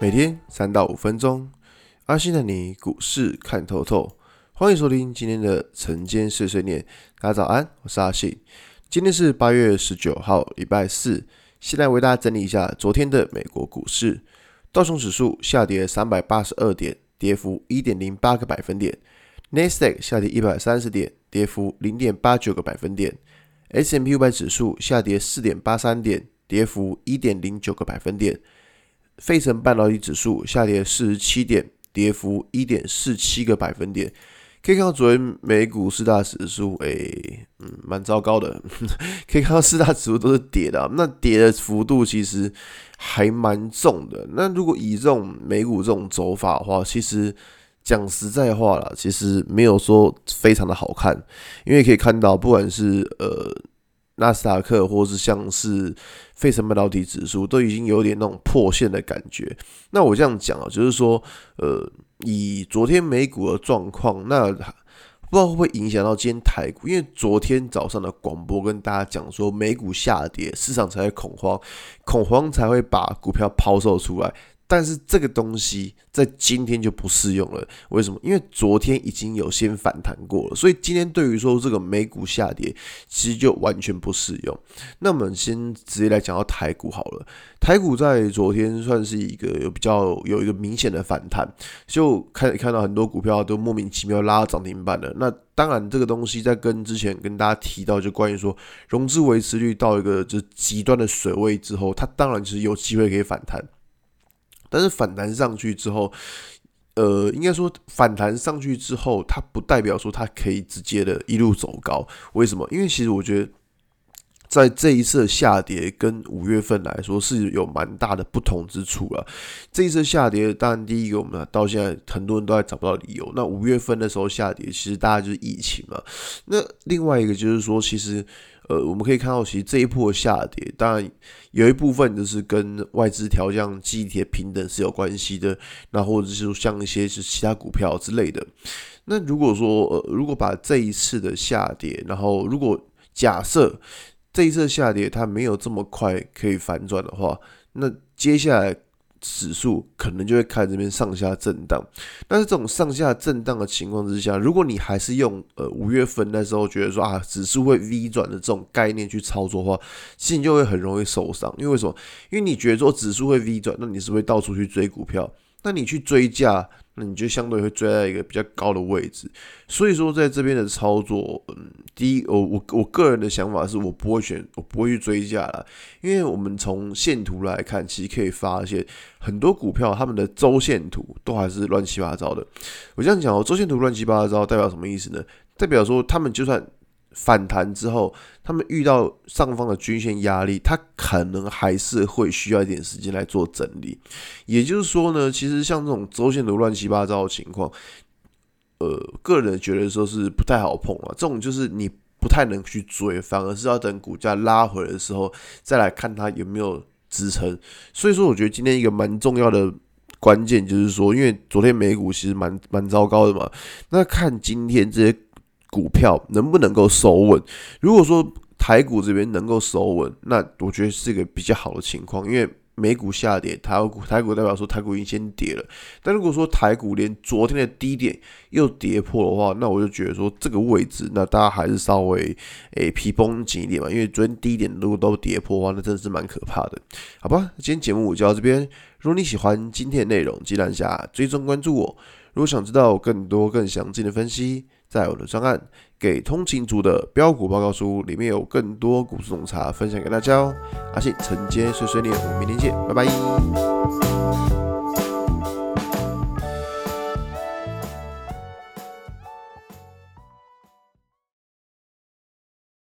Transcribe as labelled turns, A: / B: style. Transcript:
A: 每天三到五分钟，阿信的你股市看透透。欢迎收听今天的晨间碎碎念。大家早安，我是阿信。今天是八月十九号，礼拜四。现在为大家整理一下昨天的美国股市。道琼指数下跌三百八十二点，跌幅一点零八个百分点。纳斯达克下跌一百三十点，跌幅零点八九个百分点。S&P 五百指数下跌四点八三点，跌幅一点零九个百分点。费城半导体指数下跌四十七点，跌幅一点四七个百分点。可以看到昨天美股四大指数，诶、嗯，蛮糟糕的。可以看到四大指数都是跌的，那跌的幅度其实还蛮重的。那如果以这种美股这种走法的话，其实讲实在话啦，其实没有说非常的好看，因为可以看到，不管是呃。纳斯达克，或是像是费城半导体指数，都已经有点那种破线的感觉。那我这样讲啊，就是说，呃，以昨天美股的状况，那不知道会不会影响到今天台股？因为昨天早上的广播跟大家讲说，美股下跌，市场才会恐慌，恐慌才会把股票抛售出来。但是这个东西在今天就不适用了，为什么？因为昨天已经有先反弹过了，所以今天对于说这个美股下跌，其实就完全不适用。那我们先直接来讲到台股好了，台股在昨天算是一个有比较有一个明显的反弹，就看看到很多股票都莫名其妙拉涨停板了。那当然这个东西在跟之前跟大家提到，就关于说融资维持率到一个就极端的水位之后，它当然就是有机会可以反弹。但是反弹上去之后，呃，应该说反弹上去之后，它不代表说它可以直接的一路走高。为什么？因为其实我觉得，在这一次的下跌跟五月份来说是有蛮大的不同之处了。这一次下跌，当然第一个我们到现在很多人都还找不到理由。那五月份的时候下跌，其实大家就是疫情嘛。那另外一个就是说，其实。呃，我们可以看到，其实这一波下跌，当然有一部分就是跟外资调降记忆体平等是有关系的，那或者是说像一些是其他股票之类的。那如果说，呃，如果把这一次的下跌，然后如果假设这一次下跌它没有这么快可以反转的话，那接下来。指数可能就会开始这边上下震荡，但是这种上下震荡的情况之下，如果你还是用呃五月份那时候觉得说啊指数会 V 转的这种概念去操作的话，心就会很容易受伤。因为什么？因为你觉得说指数会 V 转，那你是不是会到处去追股票？那你去追价，那你就相对会追在一个比较高的位置。所以说，在这边的操作，嗯，第一，我我我个人的想法是我不会选，我不会去追价了，因为我们从线图来看，其实可以发现很多股票他们的周线图都还是乱七八糟的。我这样讲哦，周线图乱七八糟代表什么意思呢？代表说他们就算。反弹之后，他们遇到上方的均线压力，它可能还是会需要一点时间来做整理。也就是说呢，其实像这种周线图乱七八糟的情况，呃，个人觉得说是不太好碰啊。这种就是你不太能去追，反而是要等股价拉回来的时候再来看它有没有支撑。所以说，我觉得今天一个蛮重要的关键就是说，因为昨天美股其实蛮蛮糟糕的嘛，那看今天这些。股票能不能够守稳？如果说台股这边能够守稳，那我觉得是一个比较好的情况。因为美股下跌，台股台股代表说台股已经先跌了。但如果说台股连昨天的低点又跌破的话，那我就觉得说这个位置，那大家还是稍微诶、欸、皮绷紧一点嘛。因为昨天低点如果都跌破的话，那真的是蛮可怕的。好吧，今天节目我就到这边。如果你喜欢今天的内容，记得按下追踪关注我。如果想知道更多更详尽的分析，在我的专案《给通勤族的标股报告书》里面有更多股市洞察分享给大家哦。阿信承接碎碎念，我们明天见，拜拜。